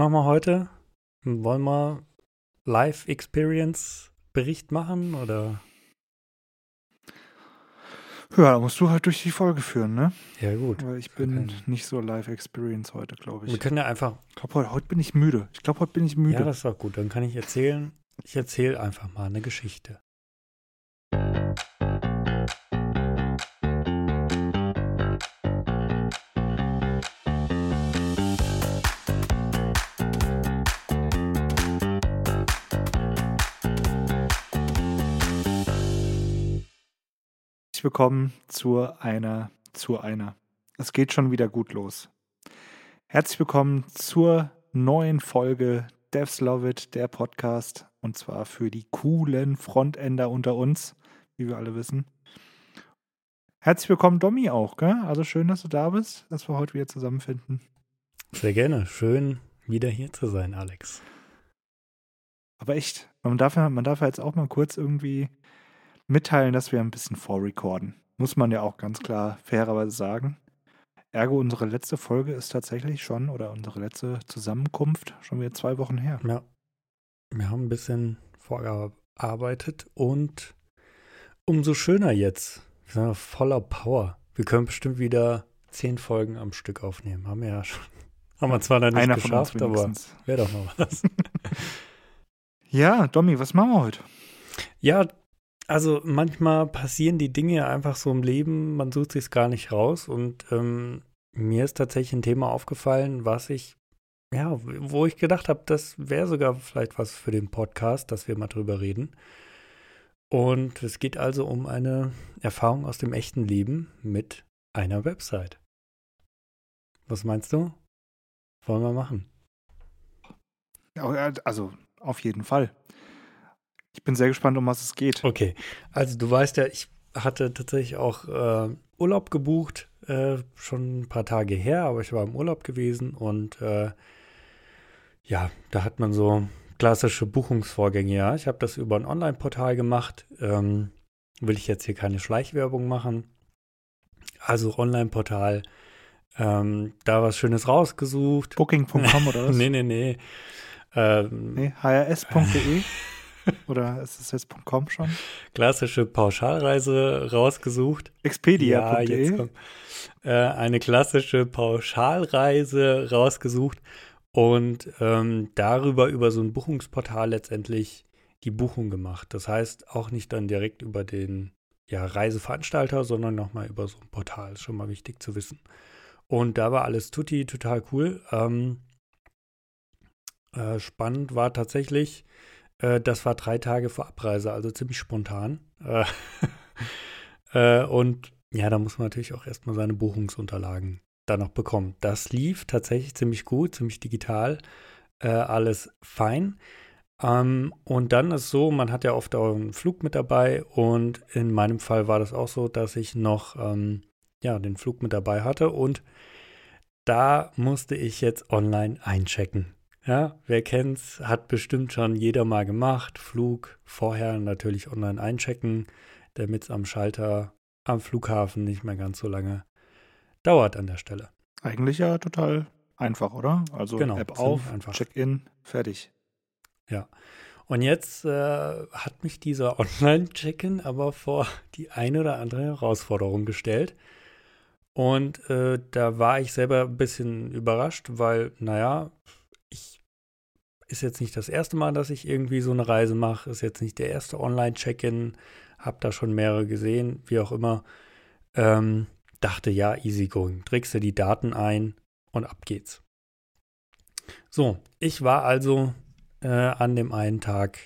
machen wir heute? Wollen wir Live-Experience-Bericht machen oder? Ja, da musst du halt durch die Folge führen, ne? Ja, gut. Weil ich bin nicht so Live-Experience heute, glaube ich. Wir können ja einfach. Ich glaube, heute, heute bin ich müde. Ich glaube, heute bin ich müde. Ja, das ist auch gut. Dann kann ich erzählen. Ich erzähle einfach mal eine Geschichte. Herzlich willkommen zu einer, zu einer. Es geht schon wieder gut los. Herzlich willkommen zur neuen Folge Devs Love It, der Podcast. Und zwar für die coolen Frontender unter uns, wie wir alle wissen. Herzlich willkommen, Domi, auch, gell? Also schön, dass du da bist, dass wir heute wieder zusammenfinden. Sehr gerne. Schön, wieder hier zu sein, Alex. Aber echt, man darf, ja, man darf ja jetzt auch mal kurz irgendwie mitteilen, dass wir ein bisschen vorrecorden. Muss man ja auch ganz klar fairerweise sagen. Ergo, unsere letzte Folge ist tatsächlich schon, oder unsere letzte Zusammenkunft, schon wieder zwei Wochen her. Ja. Wir haben ein bisschen vorgearbeitet und umso schöner jetzt. Wir sind voller Power. Wir können bestimmt wieder zehn Folgen am Stück aufnehmen. Haben wir ja schon. Haben wir zwar noch nicht Einer geschafft, aber wäre doch noch was. ja, Domi, was machen wir heute? Ja, also manchmal passieren die Dinge einfach so im Leben, man sucht sich gar nicht raus. Und ähm, mir ist tatsächlich ein Thema aufgefallen, was ich, ja, wo ich gedacht habe, das wäre sogar vielleicht was für den Podcast, dass wir mal drüber reden. Und es geht also um eine Erfahrung aus dem echten Leben mit einer Website. Was meinst du? Wollen wir machen? Also auf jeden Fall. Ich bin sehr gespannt, um was es geht. Okay, also du weißt ja, ich hatte tatsächlich auch äh, Urlaub gebucht, äh, schon ein paar Tage her, aber ich war im Urlaub gewesen und äh, ja, da hat man so klassische Buchungsvorgänge. Ja, ich habe das über ein Online-Portal gemacht. Ähm, will ich jetzt hier keine Schleichwerbung machen. Also Online-Portal, ähm, da was Schönes rausgesucht. Booking.com oder was? nee, nee, nee. Ähm, nee, hrs.de. Oder ist es jetzt .com schon? Klassische Pauschalreise rausgesucht. Expedia.de. Ja, äh, eine klassische Pauschalreise rausgesucht und ähm, darüber über so ein Buchungsportal letztendlich die Buchung gemacht. Das heißt auch nicht dann direkt über den ja, Reiseveranstalter, sondern nochmal über so ein Portal. Ist schon mal wichtig zu wissen. Und da war alles tutti, total cool. Ähm, äh, spannend war tatsächlich, äh, das war drei Tage vor Abreise, also ziemlich spontan. Äh, äh, und ja, da muss man natürlich auch erstmal seine Buchungsunterlagen dann noch bekommen. Das lief tatsächlich ziemlich gut, ziemlich digital, äh, alles fein. Ähm, und dann ist so, man hat ja oft auch einen Flug mit dabei und in meinem Fall war das auch so, dass ich noch ähm, ja, den Flug mit dabei hatte und da musste ich jetzt online einchecken. Ja, wer kennt's, hat bestimmt schon jeder mal gemacht. Flug vorher natürlich online einchecken, damit es am Schalter am Flughafen nicht mehr ganz so lange dauert an der Stelle. Eigentlich ja total einfach, oder? Also genau, App auf, Check-in, fertig. Ja. Und jetzt äh, hat mich dieser Online-Check-in aber vor die eine oder andere Herausforderung gestellt. Und äh, da war ich selber ein bisschen überrascht, weil, naja, ist jetzt nicht das erste Mal, dass ich irgendwie so eine Reise mache, ist jetzt nicht der erste Online-Check-in, habe da schon mehrere gesehen, wie auch immer. Ähm, dachte, ja, easy going. Trägst du die Daten ein und ab geht's. So, ich war also äh, an dem einen Tag,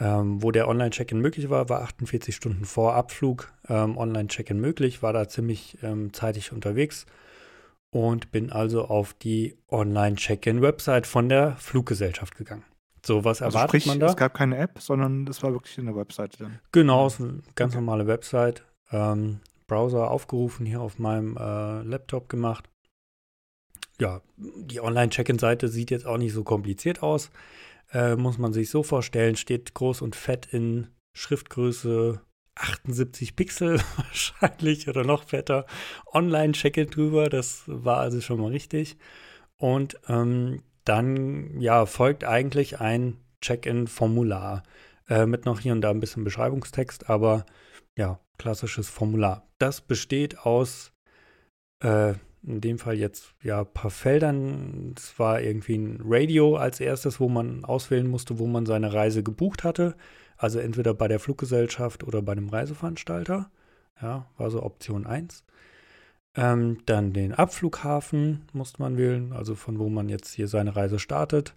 ähm, wo der Online-Check-in möglich war, war 48 Stunden vor Abflug ähm, Online-Check-in möglich, war da ziemlich ähm, zeitig unterwegs und bin also auf die Online-Check-In-Website von der Fluggesellschaft gegangen. So, was also erwartet sprich, man da? Es gab keine App, sondern das war wirklich eine Webseite dann. Genau, es ist eine ganz okay. normale Website. Ähm, Browser aufgerufen, hier auf meinem äh, Laptop gemacht. Ja, die Online-Check-In-Seite sieht jetzt auch nicht so kompliziert aus. Äh, muss man sich so vorstellen, steht groß und fett in Schriftgröße 78 Pixel wahrscheinlich oder noch fetter Online-Check-In drüber. Das war also schon mal richtig. Und ähm, dann ja folgt eigentlich ein Check-in-Formular äh, mit noch hier und da ein bisschen Beschreibungstext, aber ja, klassisches Formular. Das besteht aus äh, in dem Fall jetzt ja ein paar Feldern. Es war irgendwie ein Radio als erstes, wo man auswählen musste, wo man seine Reise gebucht hatte. Also entweder bei der Fluggesellschaft oder bei einem Reiseveranstalter. Ja, war so Option 1. Ähm, dann den Abflughafen musste man wählen, also von wo man jetzt hier seine Reise startet.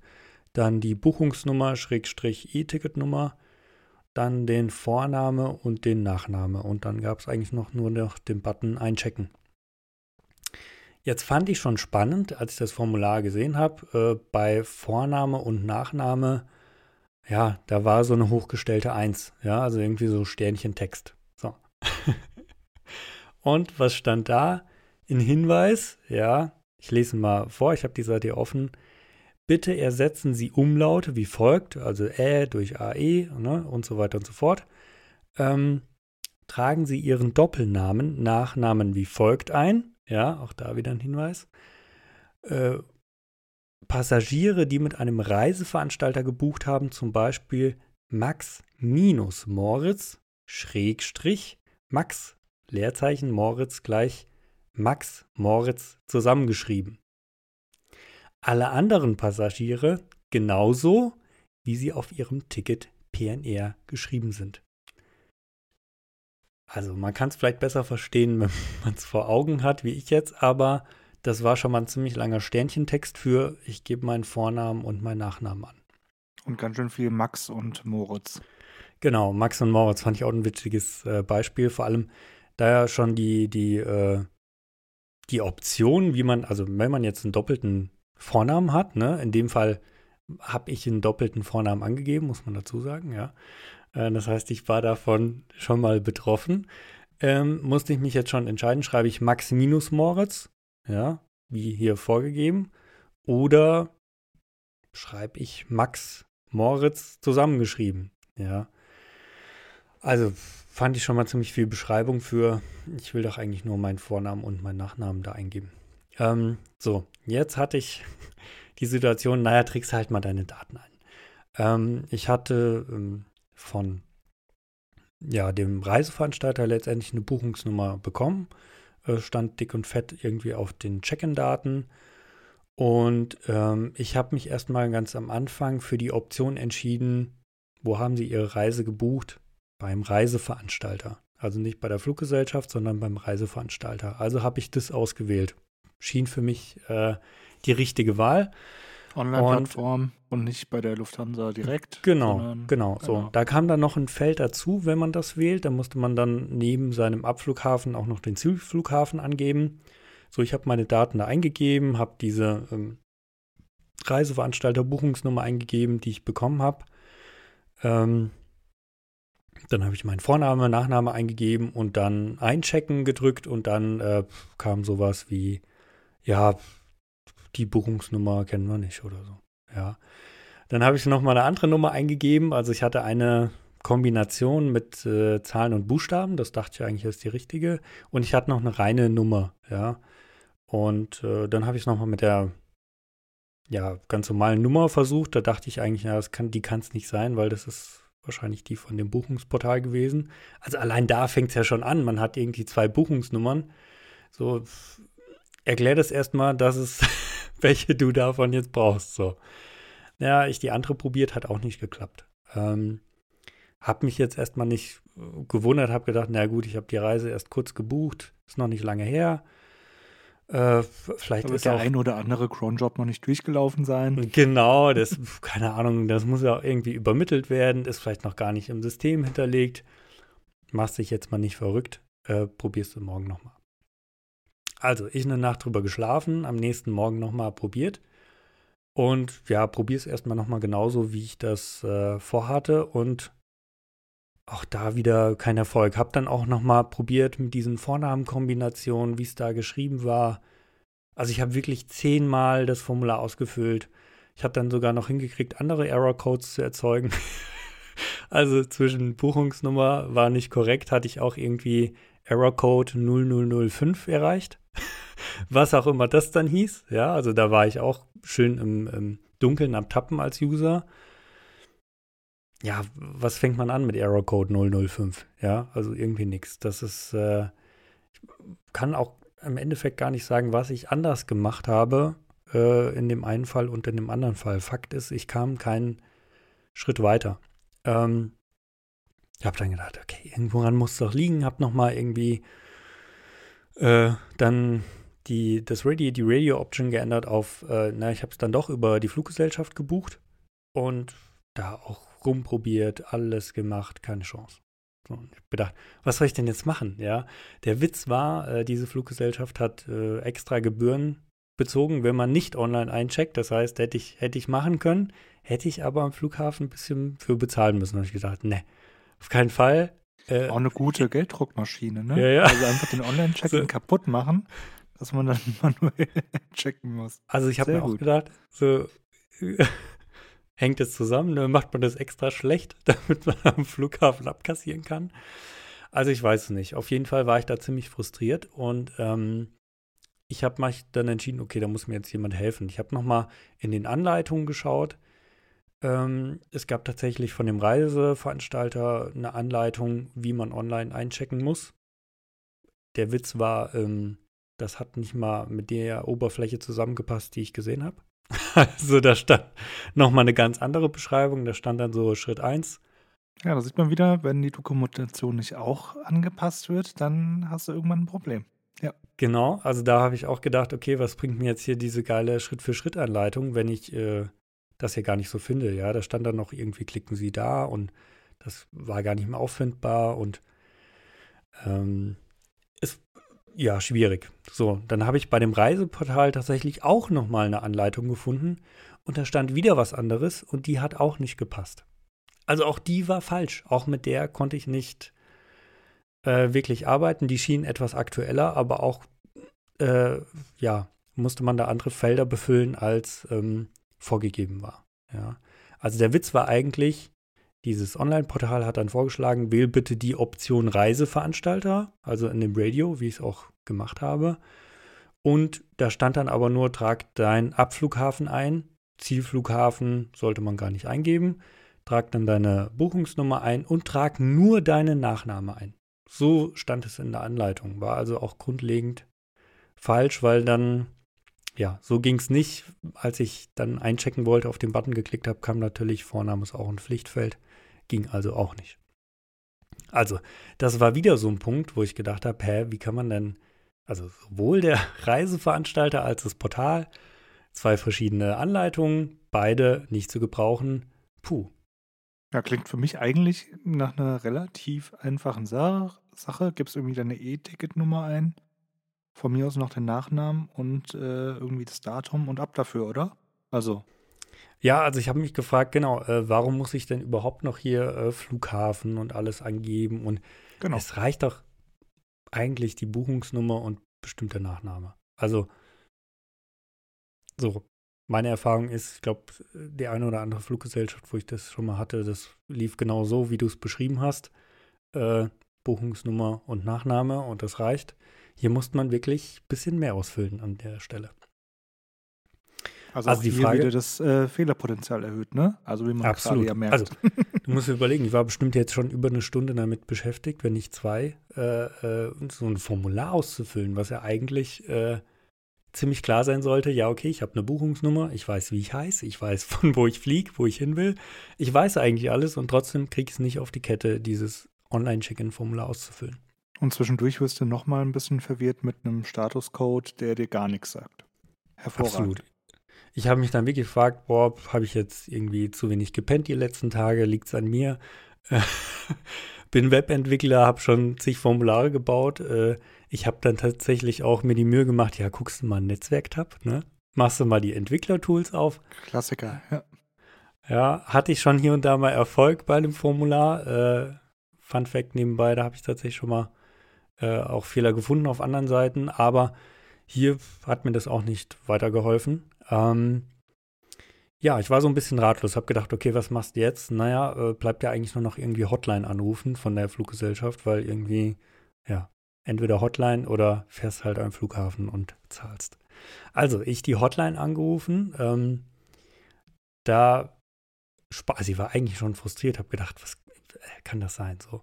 Dann die Buchungsnummer, Schrägstrich E-Ticketnummer. Dann den Vorname und den Nachname. Und dann gab es eigentlich noch nur noch den Button Einchecken. Jetzt fand ich schon spannend, als ich das Formular gesehen habe, äh, bei Vorname und Nachname, ja, da war so eine hochgestellte Eins, ja, also irgendwie so Sternchentext. So. und was stand da? In Hinweis, ja, ich lese mal vor, ich habe die Seite offen. Bitte ersetzen Sie Umlaute wie folgt, also Ä durch AE ne, und so weiter und so fort. Ähm, tragen Sie Ihren Doppelnamen, Nachnamen wie folgt ein. Ja, auch da wieder ein Hinweis. Äh, Passagiere, die mit einem Reiseveranstalter gebucht haben, zum Beispiel Max minus Moritz, Schrägstrich, Max, Leerzeichen, Moritz gleich Max Moritz zusammengeschrieben. Alle anderen Passagiere genauso, wie sie auf ihrem Ticket PNR geschrieben sind. Also man kann es vielleicht besser verstehen, wenn man es vor Augen hat, wie ich jetzt, aber das war schon mal ein ziemlich langer Sternchentext für ich gebe meinen Vornamen und meinen Nachnamen an. Und ganz schön viel Max und Moritz. Genau, Max und Moritz fand ich auch ein witziges äh, Beispiel, vor allem da ja schon die, die, äh, die Option, wie man, also wenn man jetzt einen doppelten Vornamen hat, ne, in dem Fall habe ich einen doppelten Vornamen angegeben, muss man dazu sagen, ja. Äh, das heißt, ich war davon schon mal betroffen. Ähm, musste ich mich jetzt schon entscheiden, schreibe ich Max minus Moritz, ja, wie hier vorgegeben, oder schreibe ich Max Moritz zusammengeschrieben, ja. Also fand ich schon mal ziemlich viel Beschreibung für, ich will doch eigentlich nur meinen Vornamen und meinen Nachnamen da eingeben. Ähm, so, jetzt hatte ich die Situation, naja, trägst halt mal deine Daten ein. Ähm, ich hatte ähm, von ja, dem Reiseveranstalter letztendlich eine Buchungsnummer bekommen. Äh, stand dick und fett irgendwie auf den Check-in-Daten. Und ähm, ich habe mich erstmal ganz am Anfang für die Option entschieden, wo haben Sie Ihre Reise gebucht? Beim Reiseveranstalter. Also nicht bei der Fluggesellschaft, sondern beim Reiseveranstalter. Also habe ich das ausgewählt. Schien für mich äh, die richtige Wahl. Online-Plattform und, und, nicht bei der Lufthansa direkt. Genau, genau, so. Genau. Da kam dann noch ein Feld dazu, wenn man das wählt. Da musste man dann neben seinem Abflughafen auch noch den Zielflughafen angeben. So, ich habe meine Daten da eingegeben, habe diese ähm, Reiseveranstalter-Buchungsnummer eingegeben, die ich bekommen habe. Ähm, dann habe ich meinen Vorname, Nachname eingegeben und dann einchecken gedrückt und dann äh, kam sowas wie, ja, die Buchungsnummer kennen wir nicht oder so. Ja. Dann habe ich noch mal eine andere Nummer eingegeben. Also ich hatte eine Kombination mit äh, Zahlen und Buchstaben. Das dachte ich eigentlich ist die richtige. Und ich hatte noch eine reine Nummer. Ja. Und äh, dann habe ich es noch mal mit der ja, ganz normalen Nummer versucht. Da dachte ich eigentlich, ja, das kann, die kann es nicht sein, weil das ist wahrscheinlich die von dem Buchungsportal gewesen. Also allein da fängt es ja schon an. Man hat irgendwie zwei Buchungsnummern. So, erklär das erstmal, dass es welche du davon jetzt brauchst. So. Ja, ich die andere probiert, hat auch nicht geklappt. Ähm, hab mich jetzt erstmal nicht äh, gewundert, hab gedacht, na gut, ich habe die Reise erst kurz gebucht, ist noch nicht lange her. Äh, vielleicht da ist der auch, ein oder andere Cronjob noch nicht durchgelaufen sein. Genau, das, keine Ahnung, das muss ja auch irgendwie übermittelt werden, ist vielleicht noch gar nicht im System hinterlegt. Machst dich jetzt mal nicht verrückt, äh, probierst du morgen nochmal. Also, ich eine Nacht drüber geschlafen, am nächsten Morgen nochmal probiert. Und ja, probiere es erstmal nochmal genauso, wie ich das äh, vorhatte. Und auch da wieder kein Erfolg. Hab dann auch nochmal probiert mit diesen Vornamenkombinationen, wie es da geschrieben war. Also ich habe wirklich zehnmal das Formular ausgefüllt. Ich habe dann sogar noch hingekriegt, andere Error-Codes zu erzeugen. also zwischen Buchungsnummer war nicht korrekt, hatte ich auch irgendwie Error-Code 0005 erreicht. Was auch immer das dann hieß. Ja, also da war ich auch schön im, im Dunkeln am Tappen als User. Ja, was fängt man an mit Error Code 005? Ja, also irgendwie nichts. Das ist, äh, ich kann auch im Endeffekt gar nicht sagen, was ich anders gemacht habe äh, in dem einen Fall und in dem anderen Fall. Fakt ist, ich kam keinen Schritt weiter. Ähm, ich habe dann gedacht, okay, irgendworan muss es doch liegen. Habe nochmal irgendwie äh, dann die, das Radio, die Radio-Option geändert auf, äh, na, ich habe es dann doch über die Fluggesellschaft gebucht und da auch rumprobiert, alles gemacht, keine Chance. So, ich habe gedacht, was soll ich denn jetzt machen? Ja, der Witz war, äh, diese Fluggesellschaft hat äh, extra Gebühren bezogen, wenn man nicht online eincheckt. Das heißt, hätte ich, hätte ich machen können, hätte ich aber am Flughafen ein bisschen für bezahlen müssen. Habe ich gedacht, ne, auf keinen Fall. Äh, Auch eine gute Gelddruckmaschine, ne? Ja, ja. Also einfach den Online-Check so. kaputt machen, dass man dann manuell checken muss. Also ich habe mir gut. auch gedacht, so hängt es zusammen, dann ne? macht man das extra schlecht, damit man am Flughafen abkassieren kann. Also ich weiß es nicht. Auf jeden Fall war ich da ziemlich frustriert und ähm, ich habe mich dann entschieden, okay, da muss mir jetzt jemand helfen. Ich habe nochmal in den Anleitungen geschaut. Ähm, es gab tatsächlich von dem Reiseveranstalter eine Anleitung, wie man online einchecken muss. Der Witz war, ähm, das hat nicht mal mit der Oberfläche zusammengepasst, die ich gesehen habe. Also da stand nochmal eine ganz andere Beschreibung. Da stand dann so Schritt 1. Ja, da sieht man wieder, wenn die Dokumentation nicht auch angepasst wird, dann hast du irgendwann ein Problem. Ja. Genau, also da habe ich auch gedacht, okay, was bringt mir jetzt hier diese geile Schritt-für-Schritt-Anleitung, wenn ich äh, das hier gar nicht so finde. Ja, da stand dann noch irgendwie, klicken Sie da und das war gar nicht mehr auffindbar und ähm, ja schwierig. So, dann habe ich bei dem Reiseportal tatsächlich auch nochmal eine Anleitung gefunden und da stand wieder was anderes und die hat auch nicht gepasst. Also auch die war falsch. Auch mit der konnte ich nicht äh, wirklich arbeiten. Die schien etwas aktueller, aber auch, äh, ja, musste man da andere Felder befüllen, als ähm, vorgegeben war. Ja. Also der Witz war eigentlich, dieses Online-Portal hat dann vorgeschlagen, wähl bitte die Option Reiseveranstalter, also in dem Radio, wie ich es auch gemacht habe. Und da stand dann aber nur, trag deinen Abflughafen ein. Zielflughafen sollte man gar nicht eingeben. Trag dann deine Buchungsnummer ein und trag nur deinen Nachname ein. So stand es in der Anleitung. War also auch grundlegend falsch, weil dann, ja, so ging es nicht. Als ich dann einchecken wollte, auf den Button geklickt habe, kam natürlich Vorname ist auch ein Pflichtfeld. Ging also auch nicht. Also, das war wieder so ein Punkt, wo ich gedacht habe, hä, wie kann man denn, also sowohl der Reiseveranstalter als das Portal, zwei verschiedene Anleitungen, beide nicht zu gebrauchen. Puh, ja, klingt für mich eigentlich nach einer relativ einfachen Sa Sache. Gibst irgendwie deine E-Ticket-Nummer ein, von mir aus noch den Nachnamen und äh, irgendwie das Datum und ab dafür, oder? Also. Ja, also ich habe mich gefragt, genau, äh, warum muss ich denn überhaupt noch hier äh, Flughafen und alles angeben? Und genau. es reicht doch eigentlich die Buchungsnummer und bestimmter Nachname. Also so, meine Erfahrung ist, ich glaube, die eine oder andere Fluggesellschaft, wo ich das schon mal hatte, das lief genau so, wie du es beschrieben hast. Äh, Buchungsnummer und Nachname und das reicht. Hier muss man wirklich ein bisschen mehr ausfüllen an der Stelle. Also, also die hier Frage, wieder das äh, Fehlerpotenzial erhöht, ne? Also wie man absolut. gerade ja merkt. Also, du musst dir überlegen, ich war bestimmt jetzt schon über eine Stunde damit beschäftigt, wenn nicht zwei, äh, äh, so ein Formular auszufüllen, was ja eigentlich äh, ziemlich klar sein sollte, ja, okay, ich habe eine Buchungsnummer, ich weiß, wie ich heiße, ich weiß, von wo ich fliege, wo ich hin will. Ich weiß eigentlich alles und trotzdem kriege ich es nicht auf die Kette, dieses Online-Check-In-Formular auszufüllen. Und zwischendurch wirst du nochmal ein bisschen verwirrt mit einem Statuscode, der dir gar nichts sagt. Hervorragend. Absolut. Ich habe mich dann wirklich gefragt, boah, habe ich jetzt irgendwie zu wenig gepennt die letzten Tage, liegt es an mir? Bin Webentwickler, habe schon zig Formulare gebaut. Äh, ich habe dann tatsächlich auch mir die Mühe gemacht, ja, guckst du mal einen Netzwerktab, ne? Machst du mal die Entwicklertools auf. Klassiker, ja. Ja, hatte ich schon hier und da mal Erfolg bei dem Formular. Äh, Fun Fact nebenbei, da habe ich tatsächlich schon mal äh, auch Fehler gefunden auf anderen Seiten, aber hier hat mir das auch nicht weitergeholfen. Ähm, ja, ich war so ein bisschen ratlos, habe gedacht, okay, was machst du jetzt? Naja, äh, bleibt ja eigentlich nur noch irgendwie Hotline anrufen von der Fluggesellschaft, weil irgendwie, ja, entweder Hotline oder fährst halt am Flughafen und zahlst. Also, ich die Hotline angerufen. Ähm, da, sie war eigentlich schon frustriert, habe gedacht, was kann das sein? So,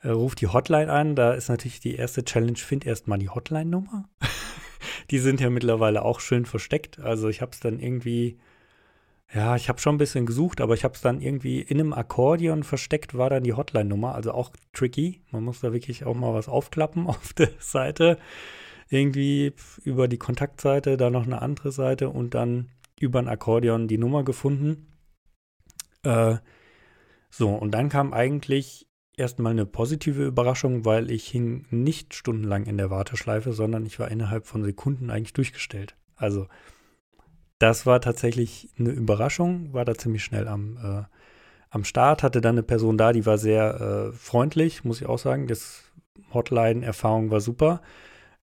äh, ruft die Hotline an. Da ist natürlich die erste Challenge, find erstmal die Hotline-Nummer. Die sind ja mittlerweile auch schön versteckt. Also, ich habe es dann irgendwie ja, ich habe schon ein bisschen gesucht, aber ich habe es dann irgendwie in einem Akkordeon versteckt, war dann die Hotline-Nummer, also auch tricky. Man muss da wirklich auch mal was aufklappen auf der Seite. Irgendwie über die Kontaktseite, dann noch eine andere Seite und dann über ein Akkordeon die Nummer gefunden. Äh, so, und dann kam eigentlich erstmal eine positive Überraschung, weil ich hing nicht stundenlang in der Warteschleife, sondern ich war innerhalb von Sekunden eigentlich durchgestellt. Also das war tatsächlich eine Überraschung, war da ziemlich schnell am, äh, am Start, hatte dann eine Person da, die war sehr äh, freundlich, muss ich auch sagen. Das Hotline-Erfahrung war super.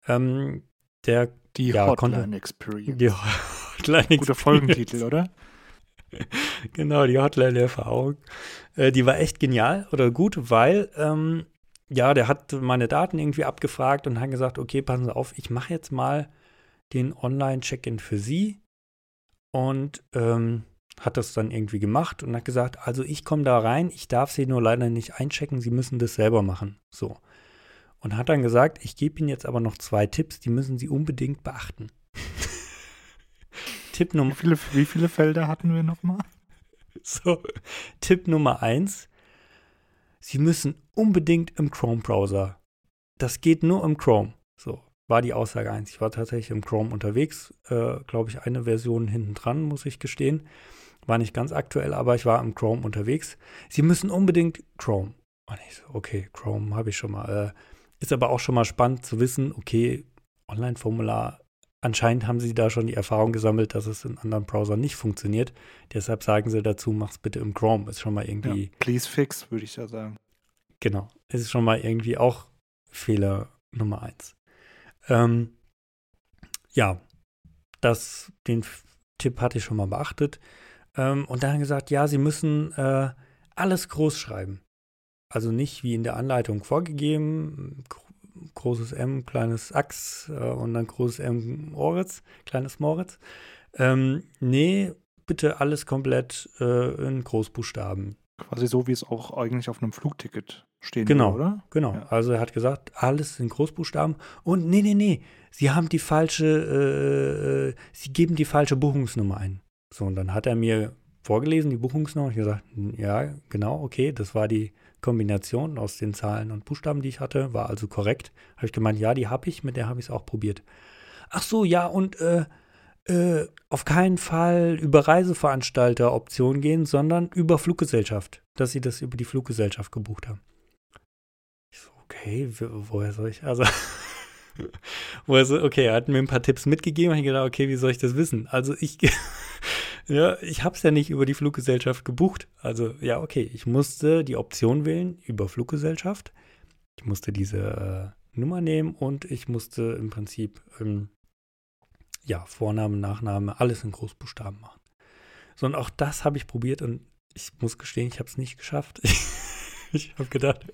Ähm, der, die ja, Hotline Experience. Die Hotline Experience. Guter Folgentitel, oder? genau, die Hotline-Erfahrung. Äh, die war echt genial oder gut, weil ähm, ja, der hat meine Daten irgendwie abgefragt und hat gesagt, okay, passen Sie auf, ich mache jetzt mal den Online-Check-in für Sie und ähm, hat das dann irgendwie gemacht und hat gesagt, also ich komme da rein, ich darf sie nur leider nicht einchecken, sie müssen das selber machen. So. Und hat dann gesagt, ich gebe Ihnen jetzt aber noch zwei Tipps, die müssen Sie unbedingt beachten. Tipp Nummer. Wie viele, wie viele Felder hatten wir nochmal? So, Tipp Nummer eins. Sie müssen unbedingt im Chrome-Browser. Das geht nur im Chrome. So war die Aussage eins. Ich war tatsächlich im Chrome unterwegs, äh, glaube ich, eine Version hinten dran, muss ich gestehen. War nicht ganz aktuell, aber ich war im Chrome unterwegs. Sie müssen unbedingt Chrome. Und ich so, okay, Chrome habe ich schon mal. Äh, ist aber auch schon mal spannend zu wissen, okay, Online-Formular, anscheinend haben sie da schon die Erfahrung gesammelt, dass es in anderen Browsern nicht funktioniert. Deshalb sagen sie dazu, mach's bitte im Chrome. Ist schon mal irgendwie. Ja, please fix, würde ich ja sagen. Genau. Ist schon mal irgendwie auch Fehler Nummer eins. Ähm, ja, das, den Tipp hatte ich schon mal beachtet. Ähm, und dann gesagt, ja, Sie müssen äh, alles groß schreiben. Also nicht wie in der Anleitung vorgegeben, großes M, kleines Ax äh, und dann großes M Moritz, kleines Moritz. Ähm, nee, bitte alles komplett äh, in Großbuchstaben. Quasi so, wie es auch eigentlich auf einem Flugticket stehen genau, würde, oder? Genau. Ja. Also er hat gesagt, alles in Großbuchstaben. Und nee, nee, nee, Sie haben die falsche, äh, äh, Sie geben die falsche Buchungsnummer ein. So, und dann hat er mir vorgelesen, die Buchungsnummer. Ich gesagt, ja, genau, okay, das war die Kombination aus den Zahlen und Buchstaben, die ich hatte, war also korrekt. Habe ich gemeint, ja, die habe ich, mit der habe ich es auch probiert. Ach so, ja, und äh, äh, auf keinen Fall über Reiseveranstalter-Option gehen, sondern über Fluggesellschaft, dass sie das über die Fluggesellschaft gebucht haben. Ich so, okay, woher soll ich, also, woher soll, okay, er hat mir ein paar Tipps mitgegeben, ich gedacht, okay, wie soll ich das wissen? Also ich, ja, ich habe es ja nicht über die Fluggesellschaft gebucht. Also ja, okay, ich musste die Option wählen über Fluggesellschaft. Ich musste diese äh, Nummer nehmen und ich musste im Prinzip ähm, ja, Vorname, Nachname, alles in Großbuchstaben machen. So, und auch das habe ich probiert und ich muss gestehen, ich habe es nicht geschafft. Ich, habe gedacht,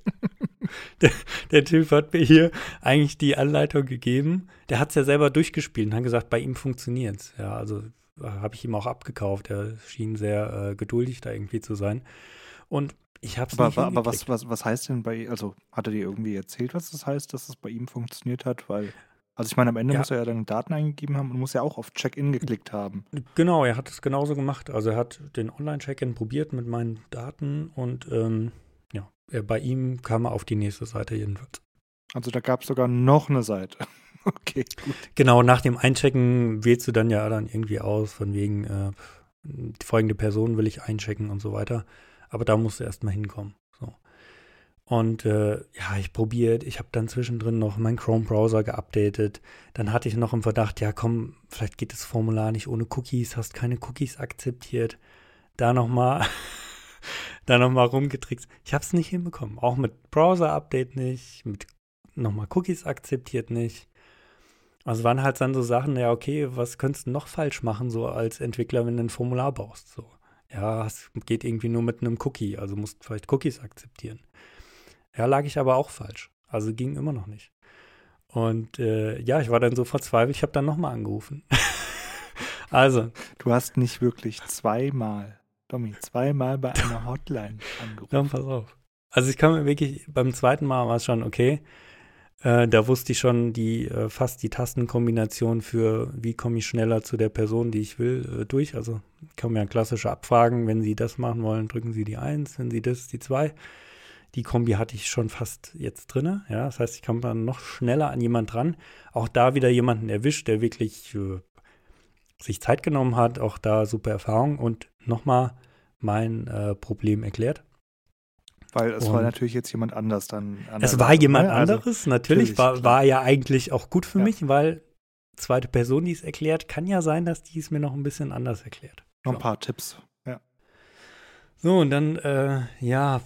der, der Typ hat mir hier eigentlich die Anleitung gegeben. Der hat es ja selber durchgespielt und hat gesagt, bei ihm funktioniert es. Ja, also habe ich ihm auch abgekauft. Er schien sehr äh, geduldig da irgendwie zu sein. Und ich habe es nicht Aber, aber was, was, was heißt denn bei, also hat er dir irgendwie erzählt, was das heißt, dass es bei ihm funktioniert hat? Weil also ich meine, am Ende ja. muss er ja dann Daten eingegeben haben und muss ja auch auf Check-in geklickt haben. Genau, er hat es genauso gemacht. Also er hat den Online-Check-in probiert mit meinen Daten und ähm, ja, er, bei ihm kam er auf die nächste Seite jedenfalls. Also da gab es sogar noch eine Seite. okay, gut. Genau, nach dem Einchecken wählst du dann ja dann irgendwie aus, von wegen äh, die folgende Person will ich einchecken und so weiter. Aber da musst du erstmal hinkommen. Und äh, ja, ich probiert, ich habe dann zwischendrin noch meinen Chrome-Browser geupdatet. Dann hatte ich noch im Verdacht, ja komm, vielleicht geht das Formular nicht ohne Cookies, hast keine Cookies akzeptiert. Da nochmal, da nochmal rumgetrickst. Ich habe es nicht hinbekommen. Auch mit Browser-Update nicht, mit nochmal Cookies akzeptiert nicht. Also waren halt dann so Sachen, ja, okay, was könntest du noch falsch machen, so als Entwickler, wenn du ein Formular baust? So, ja, es geht irgendwie nur mit einem Cookie, also musst vielleicht Cookies akzeptieren. Ja, lag ich aber auch falsch. Also ging immer noch nicht. Und äh, ja, ich war dann so verzweifelt, ich habe dann nochmal angerufen. also. Du hast nicht wirklich zweimal, Tommy, zweimal bei einer Hotline angerufen. Dann pass auf. Also ich kam mir wirklich, beim zweiten Mal war es schon okay. Äh, da wusste ich schon die äh, fast die Tastenkombination für wie komme ich schneller zu der Person, die ich will, äh, durch. Also kann man ja klassische abfragen, wenn Sie das machen wollen, drücken Sie die 1, wenn Sie das, die 2. Die Kombi hatte ich schon fast jetzt drin. Ja, das heißt, ich komme dann noch schneller an jemand dran. Auch da wieder jemanden erwischt, der wirklich äh, sich Zeit genommen hat. Auch da super Erfahrung und nochmal mein äh, Problem erklärt. Weil es und war natürlich jetzt jemand anders dann. Es war jemand ne? also, anderes, natürlich. natürlich war, war ja eigentlich auch gut für ja. mich, weil zweite Person, die es erklärt, kann ja sein, dass die es mir noch ein bisschen anders erklärt. Noch ein paar Tipps, ja. So, und dann, äh, ja,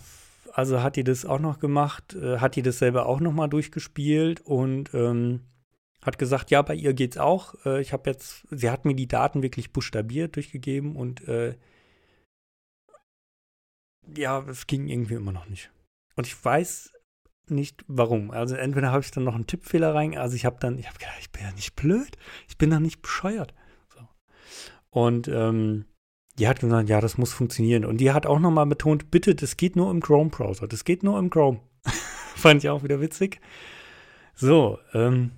also hat die das auch noch gemacht, äh, hat die das selber auch noch mal durchgespielt und ähm, hat gesagt, ja, bei ihr geht's auch. Äh, ich habe jetzt, sie hat mir die Daten wirklich buchstabiert durchgegeben und äh, ja, es ging irgendwie immer noch nicht. Und ich weiß nicht warum. Also entweder habe ich dann noch einen Tippfehler rein, also ich habe dann, ich habe gedacht, ich bin ja nicht blöd, ich bin doch nicht bescheuert. So. Und ähm, die hat gesagt, ja, das muss funktionieren. Und die hat auch nochmal betont, bitte, das geht nur im Chrome-Browser. Das geht nur im Chrome. Fand ich auch wieder witzig. So, ähm,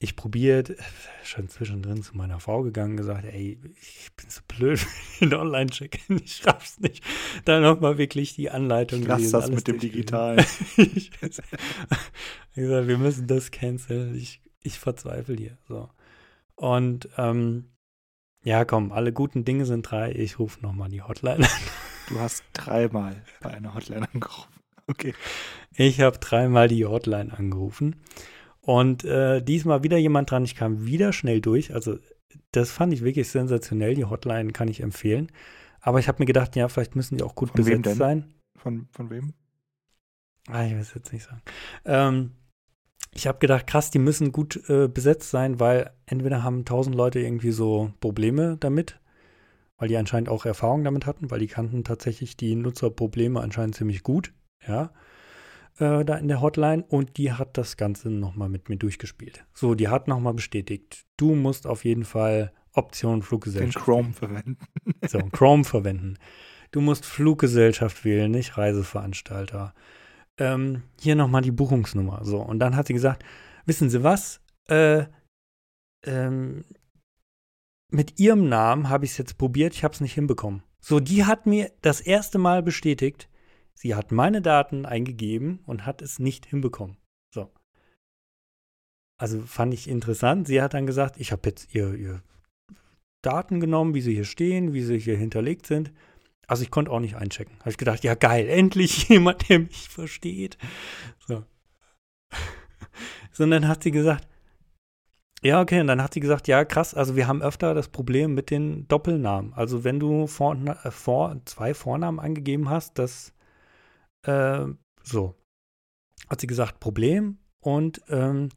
ich probiert, schon zwischendrin zu meiner Frau gegangen, gesagt, ey, ich bin so blöd für den Online-Check, ich schaff's nicht. Dann nochmal wirklich die Anleitung Lass lesen. das mit dem Digitalen. ich gesagt, wir müssen das canceln. Ich, ich verzweifle hier. So. Und ähm, ja, komm, alle guten Dinge sind drei. Ich rufe nochmal die Hotline an. Du hast dreimal bei einer Hotline angerufen. Okay. Ich habe dreimal die Hotline angerufen. Und äh, diesmal wieder jemand dran. Ich kam wieder schnell durch. Also, das fand ich wirklich sensationell. Die Hotline kann ich empfehlen. Aber ich habe mir gedacht, ja, vielleicht müssen die auch gut von besetzt sein. Von, von wem? Ah, ich will es jetzt nicht sagen. Ähm, ich habe gedacht, krass, die müssen gut äh, besetzt sein, weil entweder haben tausend Leute irgendwie so Probleme damit, weil die anscheinend auch Erfahrung damit hatten, weil die kannten tatsächlich die Nutzerprobleme anscheinend ziemlich gut, ja, äh, da in der Hotline und die hat das Ganze nochmal mit mir durchgespielt. So, die hat nochmal bestätigt, du musst auf jeden Fall Option Fluggesellschaft. Den Chrome verwenden. so, Chrome verwenden. Du musst Fluggesellschaft wählen, nicht Reiseveranstalter ähm, hier nochmal die Buchungsnummer. So, und dann hat sie gesagt, wissen Sie was? Äh, ähm, mit Ihrem Namen habe ich es jetzt probiert, ich habe es nicht hinbekommen. So, die hat mir das erste Mal bestätigt, sie hat meine Daten eingegeben und hat es nicht hinbekommen. So. Also fand ich interessant. Sie hat dann gesagt, ich habe jetzt ihr, ihr Daten genommen, wie sie hier stehen, wie sie hier hinterlegt sind. Also ich konnte auch nicht einchecken. Habe ich gedacht, ja geil, endlich jemand, der mich versteht. So. Sondern hat sie gesagt, ja, okay, und dann hat sie gesagt, ja, krass, also wir haben öfter das Problem mit den Doppelnamen. Also wenn du vor, äh, vor, zwei Vornamen angegeben hast, das äh, so. Hat sie gesagt, Problem und ähm,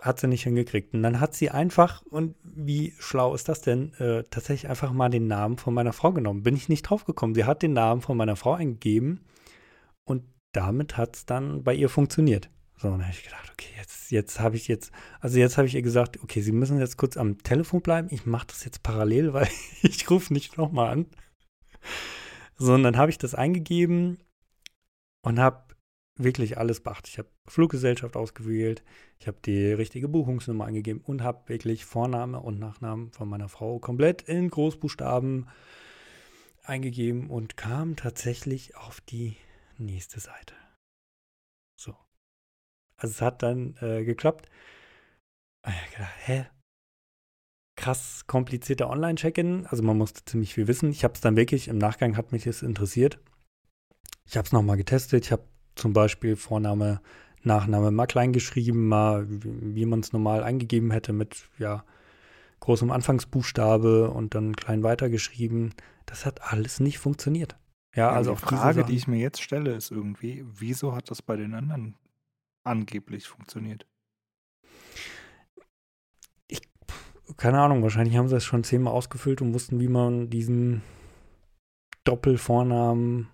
hat sie nicht hingekriegt. Und dann hat sie einfach, und wie schlau ist das denn, äh, tatsächlich einfach mal den Namen von meiner Frau genommen. Bin ich nicht drauf gekommen. Sie hat den Namen von meiner Frau eingegeben und damit hat es dann bei ihr funktioniert. So, und dann habe ich gedacht, okay, jetzt, jetzt habe ich jetzt, also jetzt habe ich ihr gesagt, okay, Sie müssen jetzt kurz am Telefon bleiben. Ich mache das jetzt parallel, weil ich rufe nicht nochmal an. So, und dann habe ich das eingegeben und habe wirklich alles beachtet. Ich habe Fluggesellschaft ausgewählt, ich habe die richtige Buchungsnummer eingegeben und habe wirklich Vorname und Nachnamen von meiner Frau komplett in Großbuchstaben eingegeben und kam tatsächlich auf die nächste Seite. So. Also es hat dann äh, geklappt. Ich gedacht, hä? Krass komplizierter Online-Check-In. Also man musste ziemlich viel wissen. Ich habe es dann wirklich, im Nachgang hat mich das interessiert. Ich habe es nochmal getestet. Ich habe zum Beispiel Vorname, Nachname mal klein geschrieben, mal wie, man es normal eingegeben hätte mit ja großem Anfangsbuchstabe und dann klein weitergeschrieben. Das hat alles nicht funktioniert. Ja, ja also die Frage, die ich mir jetzt stelle, ist irgendwie, wieso hat das bei den anderen angeblich funktioniert? Ich, keine Ahnung, wahrscheinlich haben sie es schon zehnmal ausgefüllt und wussten, wie man diesen Doppelvornamen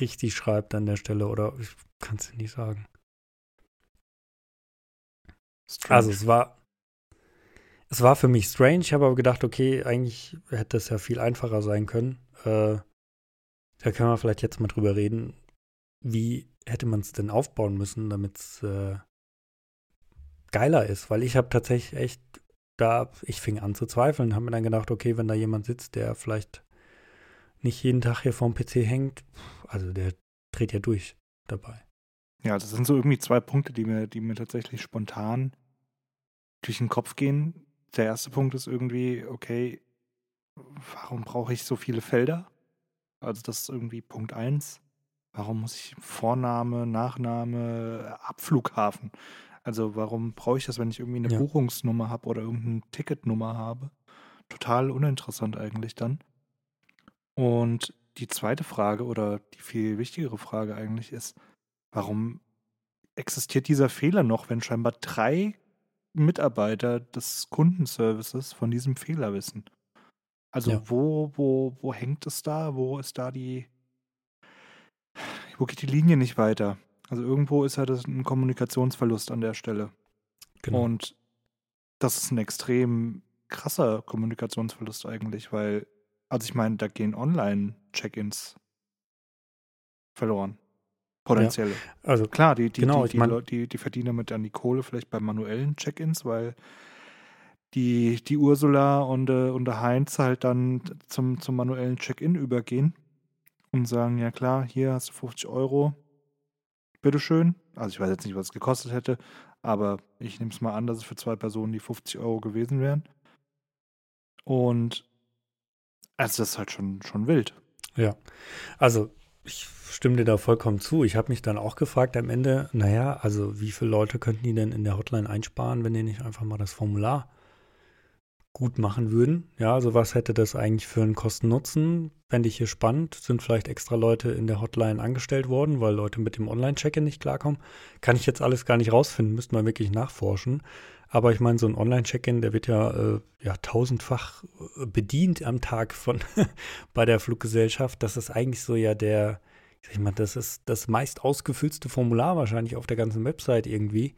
richtig schreibt an der Stelle oder ich kann es nicht sagen. strange. Also es war, es war für mich strange. Ich habe aber gedacht, okay, eigentlich hätte es ja viel einfacher sein können. Äh, da können wir vielleicht jetzt mal drüber reden. Wie hätte man es denn aufbauen müssen, damit es äh, geiler ist? Weil ich habe tatsächlich echt da, ich fing an zu zweifeln, habe mir dann gedacht, okay, wenn da jemand sitzt, der vielleicht nicht jeden Tag hier vorm PC hängt, also der dreht ja durch dabei. Ja, das sind so irgendwie zwei Punkte, die mir, die mir tatsächlich spontan durch den Kopf gehen. Der erste Punkt ist irgendwie, okay, warum brauche ich so viele Felder? Also das ist irgendwie Punkt eins. Warum muss ich Vorname, Nachname, Abflughafen? Also warum brauche ich das, wenn ich irgendwie eine ja. Buchungsnummer habe oder irgendeine Ticketnummer habe? Total uninteressant eigentlich dann. Und die zweite Frage oder die viel wichtigere Frage eigentlich ist, warum existiert dieser Fehler noch, wenn scheinbar drei Mitarbeiter des Kundenservices von diesem Fehler wissen? Also ja. wo, wo, wo hängt es da? Wo ist da die, wo geht die Linie nicht weiter? Also irgendwo ist ja das ein Kommunikationsverlust an der Stelle. Genau. Und das ist ein extrem krasser Kommunikationsverlust eigentlich, weil, also ich meine, da gehen Online-Check-ins verloren. Potenzielle. Ja, also klar, die, die, genau, die, die, mein, die, die, verdienen damit dann die Kohle vielleicht bei manuellen Check-ins, weil die, die Ursula und, äh, und der Heinz halt dann zum, zum manuellen Check-in übergehen und sagen, ja klar, hier hast du 50 Euro, bitteschön. Also ich weiß jetzt nicht, was es gekostet hätte, aber ich nehme es mal an, dass es für zwei Personen die 50 Euro gewesen wären. Und also das ist halt schon, schon wild. Ja, also ich stimme dir da vollkommen zu. Ich habe mich dann auch gefragt am Ende, naja, also wie viele Leute könnten die denn in der Hotline einsparen, wenn die nicht einfach mal das Formular gut machen würden. Ja, also was hätte das eigentlich für einen Kosten-Nutzen? Fände ich hier spannend. Sind vielleicht extra Leute in der Hotline angestellt worden, weil Leute mit dem Online-Check-In nicht klarkommen? Kann ich jetzt alles gar nicht rausfinden, müsste man wirklich nachforschen. Aber ich meine, so ein Online-Check-In, der wird ja, äh, ja tausendfach äh, bedient am Tag von bei der Fluggesellschaft. Das ist eigentlich so ja der, ich meine, das ist das meist ausgefüllste Formular wahrscheinlich auf der ganzen Website irgendwie.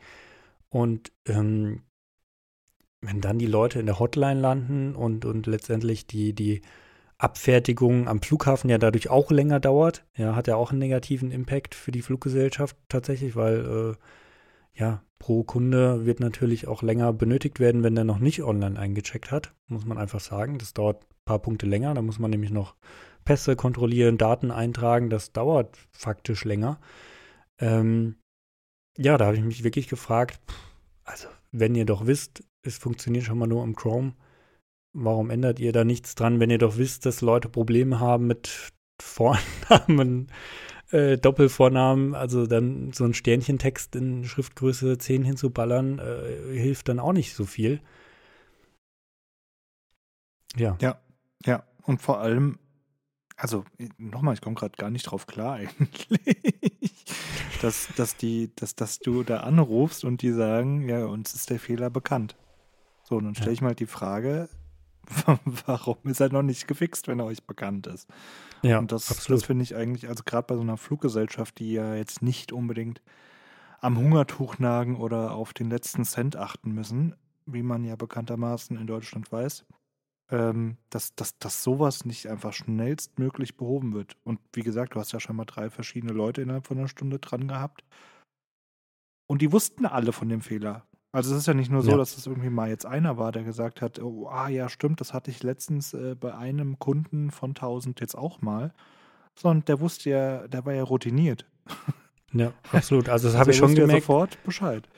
Und ähm, wenn dann die Leute in der Hotline landen und, und letztendlich die, die Abfertigung am Flughafen ja dadurch auch länger dauert, ja, hat ja auch einen negativen Impact für die Fluggesellschaft tatsächlich, weil äh, ja, pro Kunde wird natürlich auch länger benötigt werden, wenn der noch nicht online eingecheckt hat, muss man einfach sagen. Das dauert ein paar Punkte länger, da muss man nämlich noch Pässe kontrollieren, Daten eintragen, das dauert faktisch länger. Ähm, ja, da habe ich mich wirklich gefragt, also wenn ihr doch wisst, es funktioniert schon mal nur im Chrome. Warum ändert ihr da nichts dran, wenn ihr doch wisst, dass Leute Probleme haben mit Vornamen, äh, Doppelvornamen, also dann so ein Sternchentext in Schriftgröße 10 hinzuballern, äh, hilft dann auch nicht so viel. Ja. Ja, ja. Und vor allem, also nochmal, ich komme gerade gar nicht drauf klar eigentlich, dass, dass, die, dass, dass du da anrufst und die sagen, ja, uns ist der Fehler bekannt. So, und dann stelle ich mal die Frage, warum ist er noch nicht gefixt, wenn er euch bekannt ist? Ja, und das, das finde ich eigentlich, also gerade bei so einer Fluggesellschaft, die ja jetzt nicht unbedingt am Hungertuch nagen oder auf den letzten Cent achten müssen, wie man ja bekanntermaßen in Deutschland weiß, ähm, dass, dass, dass sowas nicht einfach schnellstmöglich behoben wird. Und wie gesagt, du hast ja schon mal drei verschiedene Leute innerhalb von einer Stunde dran gehabt. Und die wussten alle von dem Fehler. Also es ist ja nicht nur so, ja. dass es irgendwie mal jetzt einer war, der gesagt hat, oh, ah ja, stimmt, das hatte ich letztens äh, bei einem Kunden von 1000 jetzt auch mal, sondern der wusste ja, der war ja routiniert. Ja, absolut. Also das also habe ich schon gemerkt. Ja sofort Bescheid.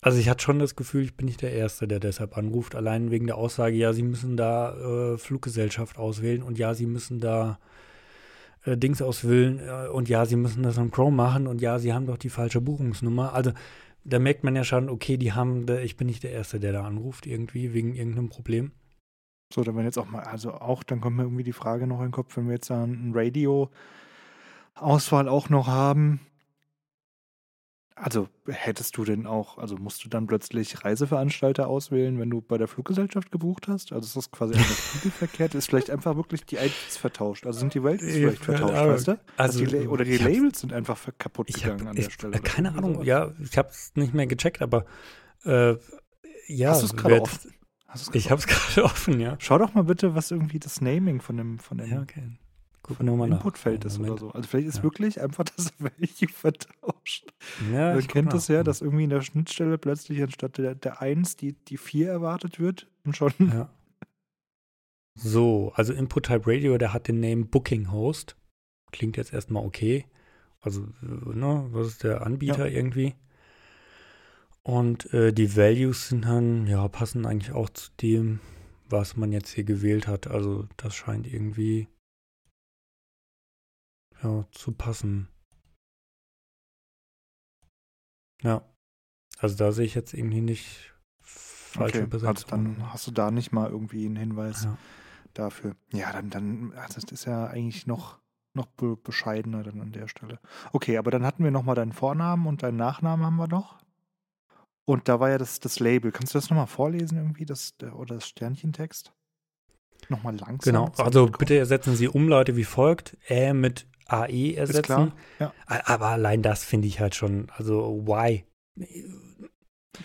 Also ich hatte schon das Gefühl, ich bin nicht der Erste, der deshalb anruft, allein wegen der Aussage, ja, Sie müssen da äh, Fluggesellschaft auswählen und ja, Sie müssen da äh, Dings auswählen äh, und ja, Sie müssen das am Chrome machen und ja, Sie haben doch die falsche Buchungsnummer. Also da merkt man ja schon, okay, die haben, ich bin nicht der Erste, der da anruft, irgendwie, wegen irgendeinem Problem. So, dann wenn jetzt auch mal, also auch, dann kommt mir irgendwie die Frage noch in den Kopf, wenn wir jetzt ein Radio-Auswahl auch noch haben, also hättest du denn auch, also musst du dann plötzlich Reiseveranstalter auswählen, wenn du bei der Fluggesellschaft gebucht hast? Also ist das quasi einfach spiegelverkehrt? Ist vielleicht einfach wirklich die IDs vertauscht? Also sind die Welt vielleicht vertauscht, ja, weißt du? Also, die, oder die Labels sind einfach kaputt gegangen hab, an der Stelle. Keine Ahnung, sowas. ja, ich habe es nicht mehr gecheckt, aber Äh, ja, Hast du es gerade offen? Ich habe es gerade offen, ja. Schau doch mal bitte, was irgendwie das Naming von dem, von dem, Ja, okay. Gucken von dem. Inputfeld ist Moment. oder so. Also vielleicht ist Ja. wirklich einfach das Value vertauscht. Ja, Man kennt das ja, dass irgendwie in der Schnittstelle plötzlich anstatt der, der 1 die, die 4 erwartet wird und schon. Ja. So, also Input Type Radio, der hat den Name Booking Host. Klingt jetzt erstmal okay. Also, ne, was ist der Anbieter irgendwie? Und äh, die Values sind dann, ja, passen eigentlich auch zu dem, was man jetzt hier gewählt hat. Also, das scheint irgendwie, ja, zu passen. Ja. Also, da sehe ich jetzt irgendwie nicht falsche Okay, Übersetzung. also dann hast du da nicht mal irgendwie einen Hinweis Ja. dafür. Ja, dann, dann, also das ist ja eigentlich noch, noch be bescheidener dann an der Stelle. Okay, aber dann hatten wir nochmal deinen Vornamen und deinen Nachnamen haben wir noch. Und da war ja das, das Label. Kannst du das nochmal vorlesen irgendwie, das, der- oder das Sternchentext? Nochmal langsam. Genau, also bitte ersetzen Sie Umlaute wie folgt. Ä mit AE ersetzen. Ja. Aber allein das finde ich halt schon, also why?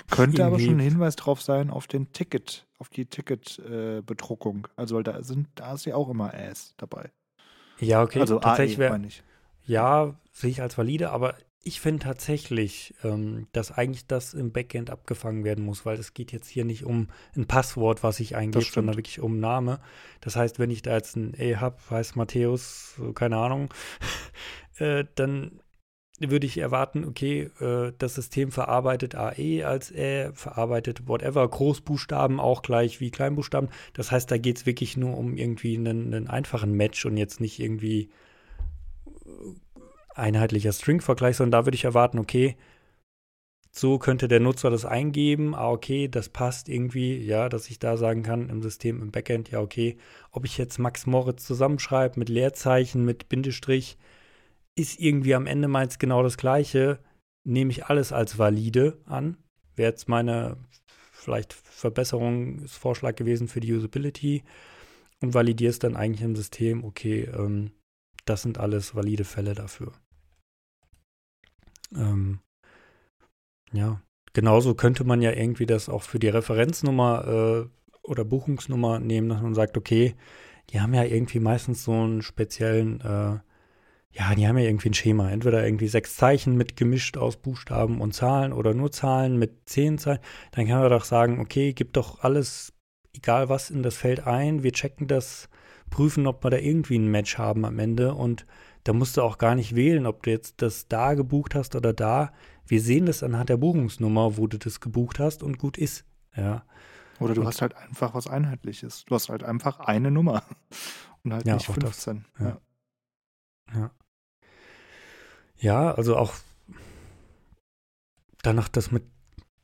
Könnte aber schon ein Hinweis drauf sein auf den Ticket, auf die Ticketbedruckung. also weil da sind, da ist ja auch immer Ass dabei. Ja, okay, also tatsächlich AE ich. ja, sehe ich als valide, aber ich finde tatsächlich, ähm, dass eigentlich das im Backend abgefangen werden muss, weil es geht jetzt hier nicht um ein Passwort, was ich eingebe, sondern wirklich um Name. Das heißt, wenn ich da jetzt ein E habe, heißt Matthäus, keine Ahnung, äh, dann würde ich erwarten, okay, äh, das System verarbeitet AE als Ä, verarbeitet whatever, Großbuchstaben auch gleich wie Kleinbuchstaben. Das heißt, da geht es wirklich nur um irgendwie einen, einen einfachen Match und jetzt nicht irgendwie einheitlicher String-Vergleich, sondern da würde ich erwarten, okay, so könnte der Nutzer das eingeben, ah, okay, das passt irgendwie, ja, dass ich da sagen kann im System, im Backend, ja, okay, ob ich jetzt Max Moritz zusammenschreibe mit Leerzeichen, mit Bindestrich, ist irgendwie am Ende meins genau das Gleiche, nehme ich alles als valide an. Wäre jetzt meine vielleicht Verbesserungsvorschlag gewesen für die Usability und validiere es dann eigentlich im System, okay, ähm, das sind alles valide Fälle dafür. Ähm, ja, genauso könnte man ja irgendwie das auch für die Referenznummer äh, oder Buchungsnummer nehmen, dass man sagt, okay, die haben ja irgendwie meistens so einen speziellen, äh, ja, die haben ja irgendwie ein Schema. Entweder irgendwie sechs Zeichen mit gemischt aus Buchstaben und Zahlen oder nur Zahlen mit zehn Zeichen. Dann kann man doch sagen, okay, gib doch alles, egal was, in das Feld ein. Wir checken das, prüfen, ob wir da irgendwie ein Match haben am Ende. Und da musst du auch gar nicht wählen, ob du jetzt das da gebucht hast oder da. Wir sehen das anhand der Buchungsnummer, wo du das gebucht hast und gut ist. Ja. Oder du Und- hast halt einfach was Einheitliches. Du hast halt einfach eine Nummer und halt Ja, nicht auch das. 15. Ja. Ja. Ja. Ja, also auch danach das mit,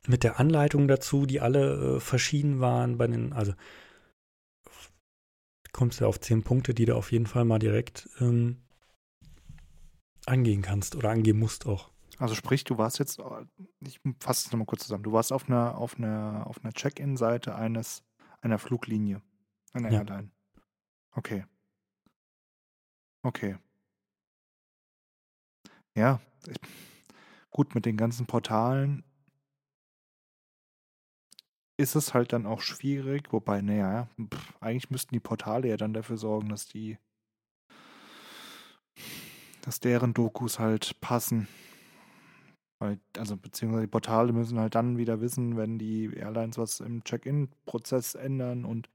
mit der Anleitung dazu, die alle äh, verschieden waren bei den, also kommst du auf zehn Punkte, die du auf jeden Fall mal direkt ähm, angehen kannst oder angehen musst auch. Also sprich, du warst jetzt, ich fasse es nochmal kurz zusammen, du warst auf einer, auf einer, auf einer Check-in-Seite eines, einer Fluglinie, einer Ja. Airline. Okay. Okay. Ja, ich, gut, mit den ganzen Portalen ist es halt dann auch schwierig, wobei, naja, pff, eigentlich müssten die Portale ja dann dafür sorgen, dass die, dass deren Dokus halt passen. Weil, also beziehungsweise die Portale müssen halt dann wieder wissen, wenn die Airlines was im Check-in-Prozess ändern und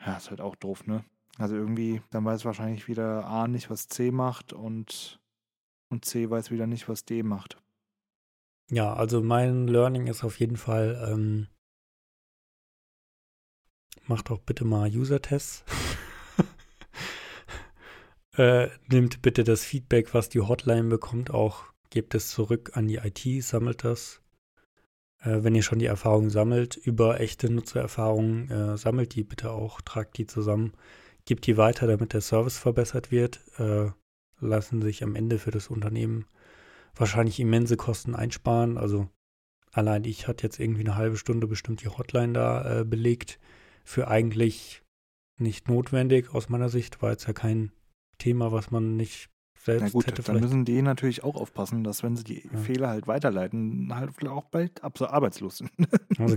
ja, ist halt auch doof, ne? Also irgendwie, dann weiß wahrscheinlich wieder A nicht, was C macht und, und C weiß wieder nicht, was D macht. Ja, also mein Learning ist auf jeden Fall, ähm, mach doch bitte mal User-Tests. äh, nimmt bitte das Feedback, was die Hotline bekommt, auch gebt es zurück an die IT, sammelt das. Äh, wenn ihr schon die Erfahrung sammelt, über echte Nutzererfahrungen, äh, sammelt die bitte auch, tragt die zusammen, gebt die weiter, damit der Service verbessert wird. Äh, lassen sich am Ende für das Unternehmen wahrscheinlich immense Kosten einsparen. Also allein ich hatte jetzt irgendwie eine halbe Stunde bestimmt die Hotline da äh, belegt. Für eigentlich nicht notwendig aus meiner Sicht, war jetzt ja kein Thema, was man nicht selbst Na gut, hätte dann müssen die natürlich auch aufpassen, dass wenn sie die Ja. Fehler halt weiterleiten, halt auch bald ab arbeitslos sind. Also,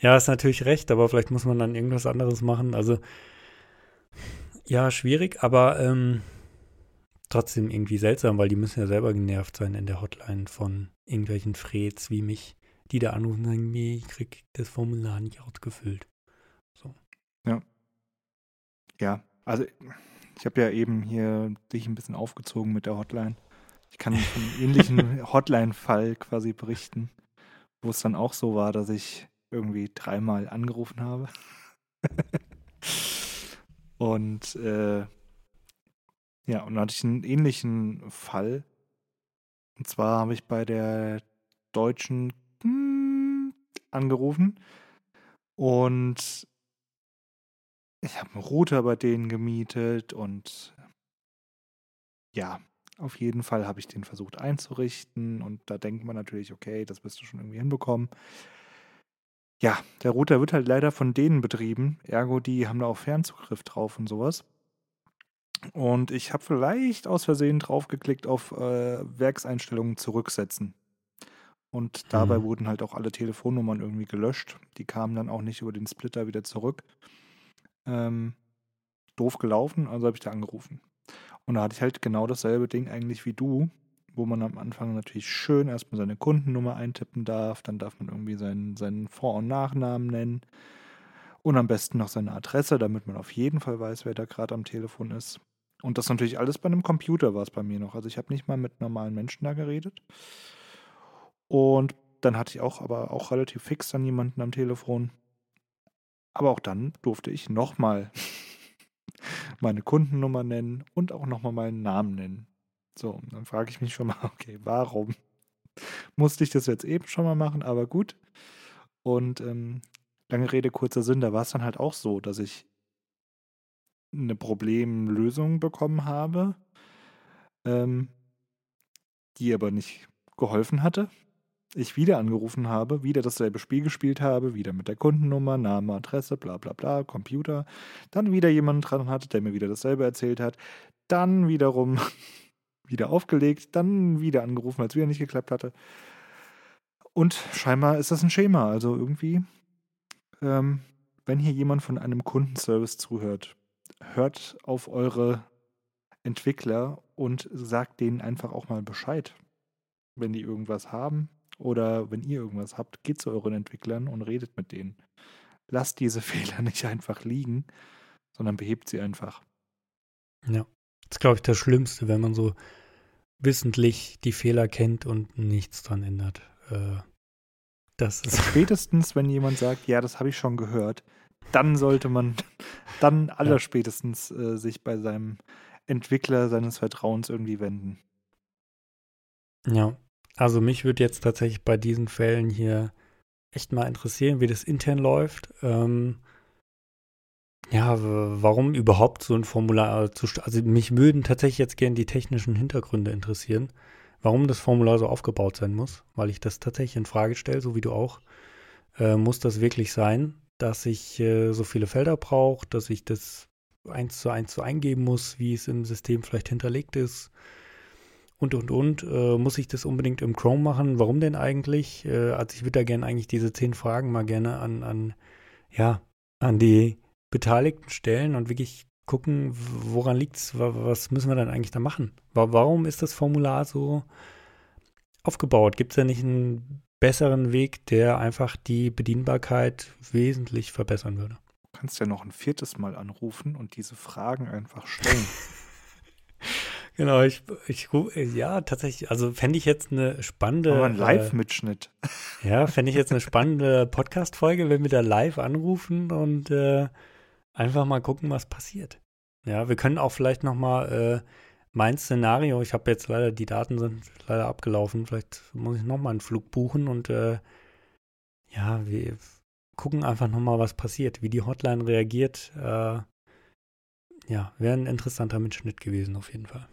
ja, ist natürlich recht, aber vielleicht muss man dann irgendwas anderes machen. Also, ja, schwierig, aber ähm, trotzdem irgendwie seltsam, weil die müssen ja selber genervt sein in der Hotline von irgendwelchen Freds wie mich, die da anrufen und sagen, nee, ich krieg das Formular nicht ausgefüllt. Ja, also ich habe ja eben hier dich ein bisschen aufgezogen mit der Hotline. Ich kann von einem ähnlichen Hotline-Fall quasi berichten, wo es dann auch so war, dass ich irgendwie dreimal angerufen habe. und äh, ja, und dann hatte ich einen ähnlichen Fall. Und zwar habe ich bei der Deutschen hm, angerufen und ich habe einen Router bei denen gemietet und ja, auf jeden Fall habe ich den versucht einzurichten und da denkt man natürlich, okay, das wirst du schon irgendwie hinbekommen. Ja, der Router wird halt leider von denen betrieben, ergo die haben da auch Fernzugriff drauf und sowas. Und ich habe vielleicht aus Versehen draufgeklickt auf äh, Werkseinstellungen zurücksetzen. Und dabei Mhm. wurden halt auch alle Telefonnummern irgendwie gelöscht. Die kamen dann auch nicht über den Splitter wieder zurück. Ähm, doof gelaufen, also habe ich da angerufen. Und da hatte ich halt genau dasselbe Ding eigentlich wie du, wo man am Anfang natürlich schön erstmal seine Kundennummer eintippen darf, dann darf man irgendwie seinen, seinen Vor- und Nachnamen nennen und am besten noch seine Adresse, damit man auf jeden Fall weiß, wer da gerade am Telefon ist. Und das natürlich alles bei einem Computer war es bei mir noch. Also ich habe nicht mal mit normalen Menschen da geredet. Und dann hatte ich auch, aber auch relativ fix dann jemanden am Telefon. Aber auch dann durfte ich nochmal meine Kundennummer nennen und auch nochmal meinen Namen nennen. So, dann frage ich mich schon mal, okay, warum musste ich das jetzt eben schon mal machen? Aber gut. Und ähm, lange Rede, kurzer Sinn, da war es dann halt auch so, dass ich eine Problemlösung bekommen habe, ähm, die aber nicht geholfen hatte. Ich wieder angerufen habe, wieder dasselbe Spiel gespielt habe, wieder mit der Kundennummer, Name, Adresse, bla bla bla, Computer. Dann wieder jemanden dran hatte, der mir wieder dasselbe erzählt hat. Dann wiederum wieder aufgelegt, dann wieder angerufen, als wieder nicht geklappt hatte. Und scheinbar ist das ein Schema. Also irgendwie, ähm, wenn hier jemand von einem Kundenservice zuhört, hört auf eure Entwickler und sagt denen einfach auch mal Bescheid, wenn die irgendwas haben oder wenn ihr irgendwas habt, geht zu euren Entwicklern und redet mit denen. Lasst diese Fehler nicht einfach liegen, sondern behebt sie einfach. Ja. Das ist, glaube ich, das Schlimmste, wenn man so wissentlich die Fehler kennt und nichts dran ändert. Äh, das ist. Spätestens, wenn jemand sagt, ja, das habe ich schon gehört, dann sollte man dann allerspätestens äh, sich bei seinem Entwickler seines Vertrauens irgendwie wenden. Ja. Also mich würde jetzt tatsächlich bei diesen Fällen hier echt mal interessieren, wie das intern läuft. Ähm, ja, warum überhaupt so ein Formular zu st- Also mich würden tatsächlich jetzt gerne die technischen Hintergründe interessieren, warum das Formular so aufgebaut sein muss, weil ich das tatsächlich in Frage stelle, so wie du auch. Äh, muss das wirklich sein, dass ich äh, so viele Felder brauche, dass ich das eins zu eins so eingeben muss, wie es im System vielleicht hinterlegt ist? Und, und, und. Äh, muss ich das unbedingt im Chrome machen? Warum denn eigentlich? Äh, also ich würde da gerne eigentlich diese zehn Fragen mal gerne an, an, ja, an die Beteiligten stellen und wirklich gucken, woran liegt's? Wa- Was müssen wir dann eigentlich da machen? Wa- Warum ist das Formular so aufgebaut? Gibt es da nicht einen besseren Weg, der einfach die Bedienbarkeit wesentlich verbessern würde? Du kannst ja noch ein viertes Mal anrufen und diese Fragen einfach stellen. Genau, ich, ich ru- ja, tatsächlich, also fände ich jetzt eine spannende. Aber ein äh, Live-Mitschnitt. Ja, fände ich jetzt eine spannende Podcast-Folge, wenn wir da live anrufen und äh, einfach mal gucken, was passiert. Ja, wir können auch vielleicht noch mal äh, mein Szenario, ich habe jetzt leider, die Daten sind leider abgelaufen, vielleicht muss ich noch mal einen Flug buchen und äh, ja, wir gucken einfach noch mal, was passiert, wie die Hotline reagiert. Äh, ja, wäre ein interessanter Mitschnitt gewesen auf jeden Fall.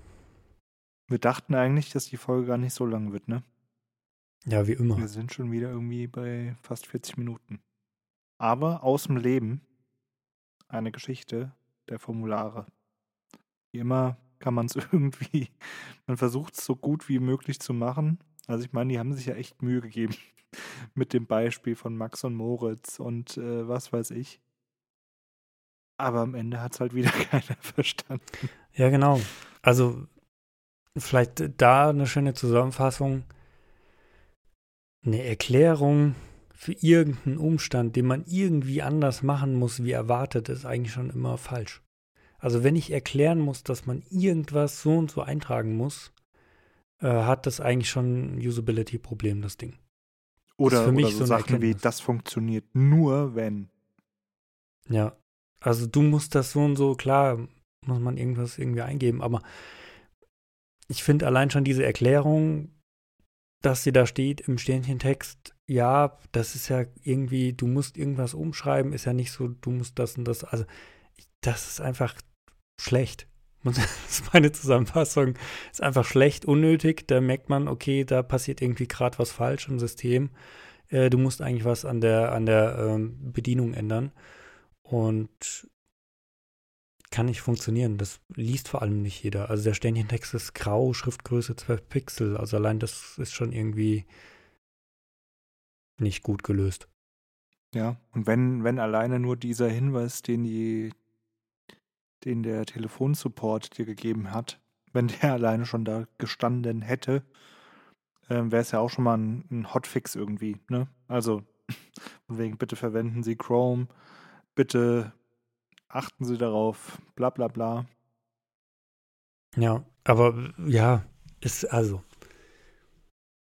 Wir dachten eigentlich, dass die Folge gar nicht so lang wird, ne? Ja, wie immer. Wir sind schon wieder irgendwie bei fast 40 Minuten. Aber aus dem Leben eine Geschichte der Formulare. Wie immer kann man es irgendwie, man versucht es so gut wie möglich zu machen. Also ich meine, die haben sich ja echt Mühe gegeben mit dem Beispiel von Max und Moritz und äh, was weiß ich. Aber am Ende hat es halt wieder keiner verstanden. Ja, genau. Also vielleicht da eine schöne Zusammenfassung. Eine Erklärung für irgendeinen Umstand, den man irgendwie anders machen muss, wie erwartet, ist eigentlich schon immer falsch. Also wenn ich erklären muss, dass man irgendwas so und so eintragen muss, äh, hat das eigentlich schon ein Usability-Problem, das Ding. Oder, für mich oder so, so Sachen wie, das funktioniert nur, wenn. Ja, also du musst das so und so, klar, muss man irgendwas irgendwie eingeben, aber ich finde allein schon diese Erklärung, dass sie da steht im Ständchentext, ja, das ist ja irgendwie, du musst irgendwas umschreiben, ist ja nicht so, du musst das und das, also das ist einfach schlecht. Das ist meine Zusammenfassung. Ist einfach schlecht, unnötig. Da merkt man, okay, da passiert irgendwie gerade was falsch im System. Äh, du musst eigentlich was an der, an der ähm, Bedienung ändern. Und kann nicht funktionieren. Das liest vor allem nicht jeder. Also der Ständchentext ist grau, Schriftgröße 12 Pixel. Also allein das ist schon irgendwie nicht gut gelöst. Ja, und wenn, wenn alleine nur dieser Hinweis, den die, den der Telefonsupport dir gegeben hat, wenn der alleine schon da gestanden hätte, äh, wäre es ja auch schon mal ein, ein Hotfix irgendwie, ne? Also, wegen bitte verwenden Sie Chrome, bitte achten Sie darauf, bla bla bla. Ja, aber ja, ist also.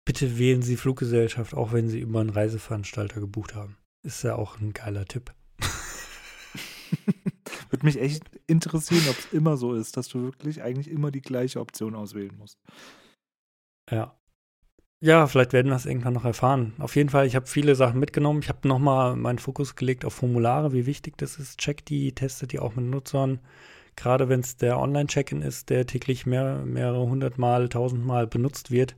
Bitte wählen Sie Fluggesellschaft, auch wenn Sie über einen Reiseveranstalter gebucht haben. Ist ja auch ein geiler Tipp. Würde mich echt interessieren, ob es immer so ist, dass du wirklich eigentlich immer die gleiche Option auswählen musst. Ja. Ja, vielleicht werden wir das irgendwann noch erfahren. Auf jeden Fall, ich habe viele Sachen mitgenommen. Ich habe nochmal meinen Fokus gelegt auf Formulare, wie wichtig das ist. Check die, testet die auch mit Nutzern. Gerade wenn es der Online-Check-In ist, der täglich mehr, mehrere hundertmal, tausendmal benutzt wird,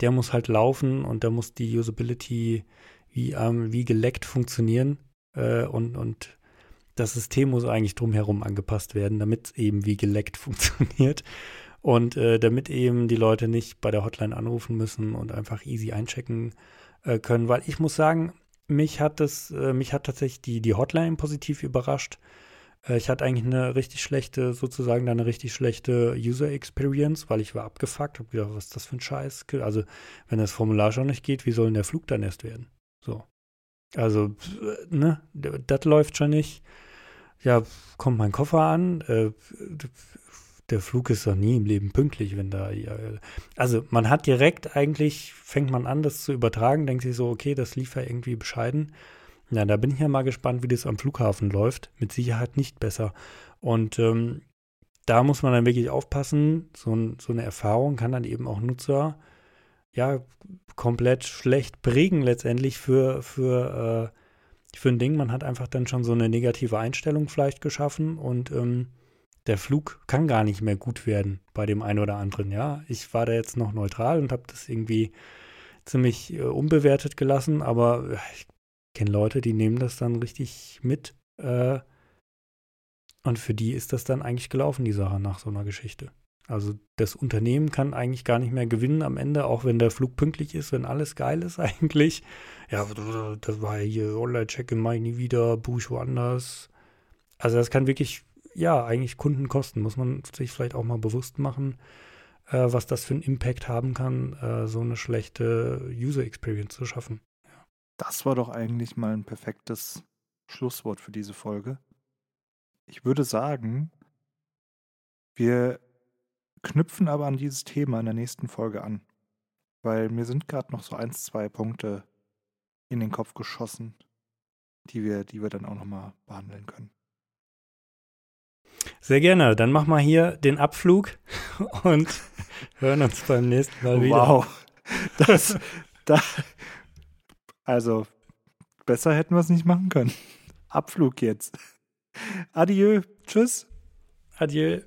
der muss halt laufen und da muss die Usability wie, ähm, wie geleckt funktionieren. Äh, und, und das System muss eigentlich drumherum angepasst werden, damit es eben wie geleckt funktioniert. Und äh, damit eben die Leute nicht bei der Hotline anrufen müssen und einfach easy einchecken äh, können. Weil ich muss sagen, mich hat das, äh, mich hat tatsächlich die, die Hotline positiv überrascht. Äh, ich hatte eigentlich eine richtig schlechte, sozusagen eine richtig schlechte User Experience, weil ich war abgefuckt, habe gedacht, was ist das für ein Scheiß? Also, wenn das Formular schon nicht geht, wie soll denn der Flug dann erst werden? So. Also, ne, das läuft schon nicht. Ja, kommt mein Koffer an, äh, der Flug ist doch nie im Leben pünktlich, wenn da. Also man hat direkt eigentlich, fängt man an, das zu übertragen, denkt sich so, okay, das lief ja irgendwie bescheiden. Ja, da bin ich ja mal gespannt, wie das am Flughafen läuft. Mit Sicherheit nicht besser. Und ähm, da muss man dann wirklich aufpassen. So, so, eine Erfahrung kann dann eben auch Nutzer ja komplett schlecht prägen letztendlich für, für, äh, für ein Ding. Man hat einfach dann schon so eine negative Einstellung vielleicht geschaffen und ähm, der Flug kann gar nicht mehr gut werden bei dem einen oder anderen. Ja, ich war da jetzt noch neutral und habe das irgendwie ziemlich äh, unbewertet gelassen, aber ich kenne Leute, die nehmen das dann richtig mit. Äh, und für die ist das dann eigentlich gelaufen, die Sache nach so einer Geschichte. Also das Unternehmen kann eigentlich gar nicht mehr gewinnen am Ende, auch wenn der Flug pünktlich ist, wenn alles geil ist eigentlich. Ja, das war hier Online-Check-in, mache ich nie wieder, buche woanders. Also das kann wirklich ja, eigentlich Kunden kosten. Muss man sich vielleicht auch mal bewusst machen, äh, was das für einen Impact haben kann, äh, so eine schlechte User Experience zu schaffen. Ja. Das war doch eigentlich mal ein perfektes Schlusswort für diese Folge. Ich würde sagen, wir knüpfen aber an dieses Thema in der nächsten Folge an, weil mir sind gerade noch so ein, zwei Punkte in den Kopf geschossen, die wir, die wir dann auch nochmal behandeln können. Sehr gerne. Dann mach mal hier den Abflug und hören uns beim nächsten Mal wieder. Wow. Das, da, also, besser hätten wir es nicht machen können. Abflug jetzt. Adieu. Tschüss. Adieu.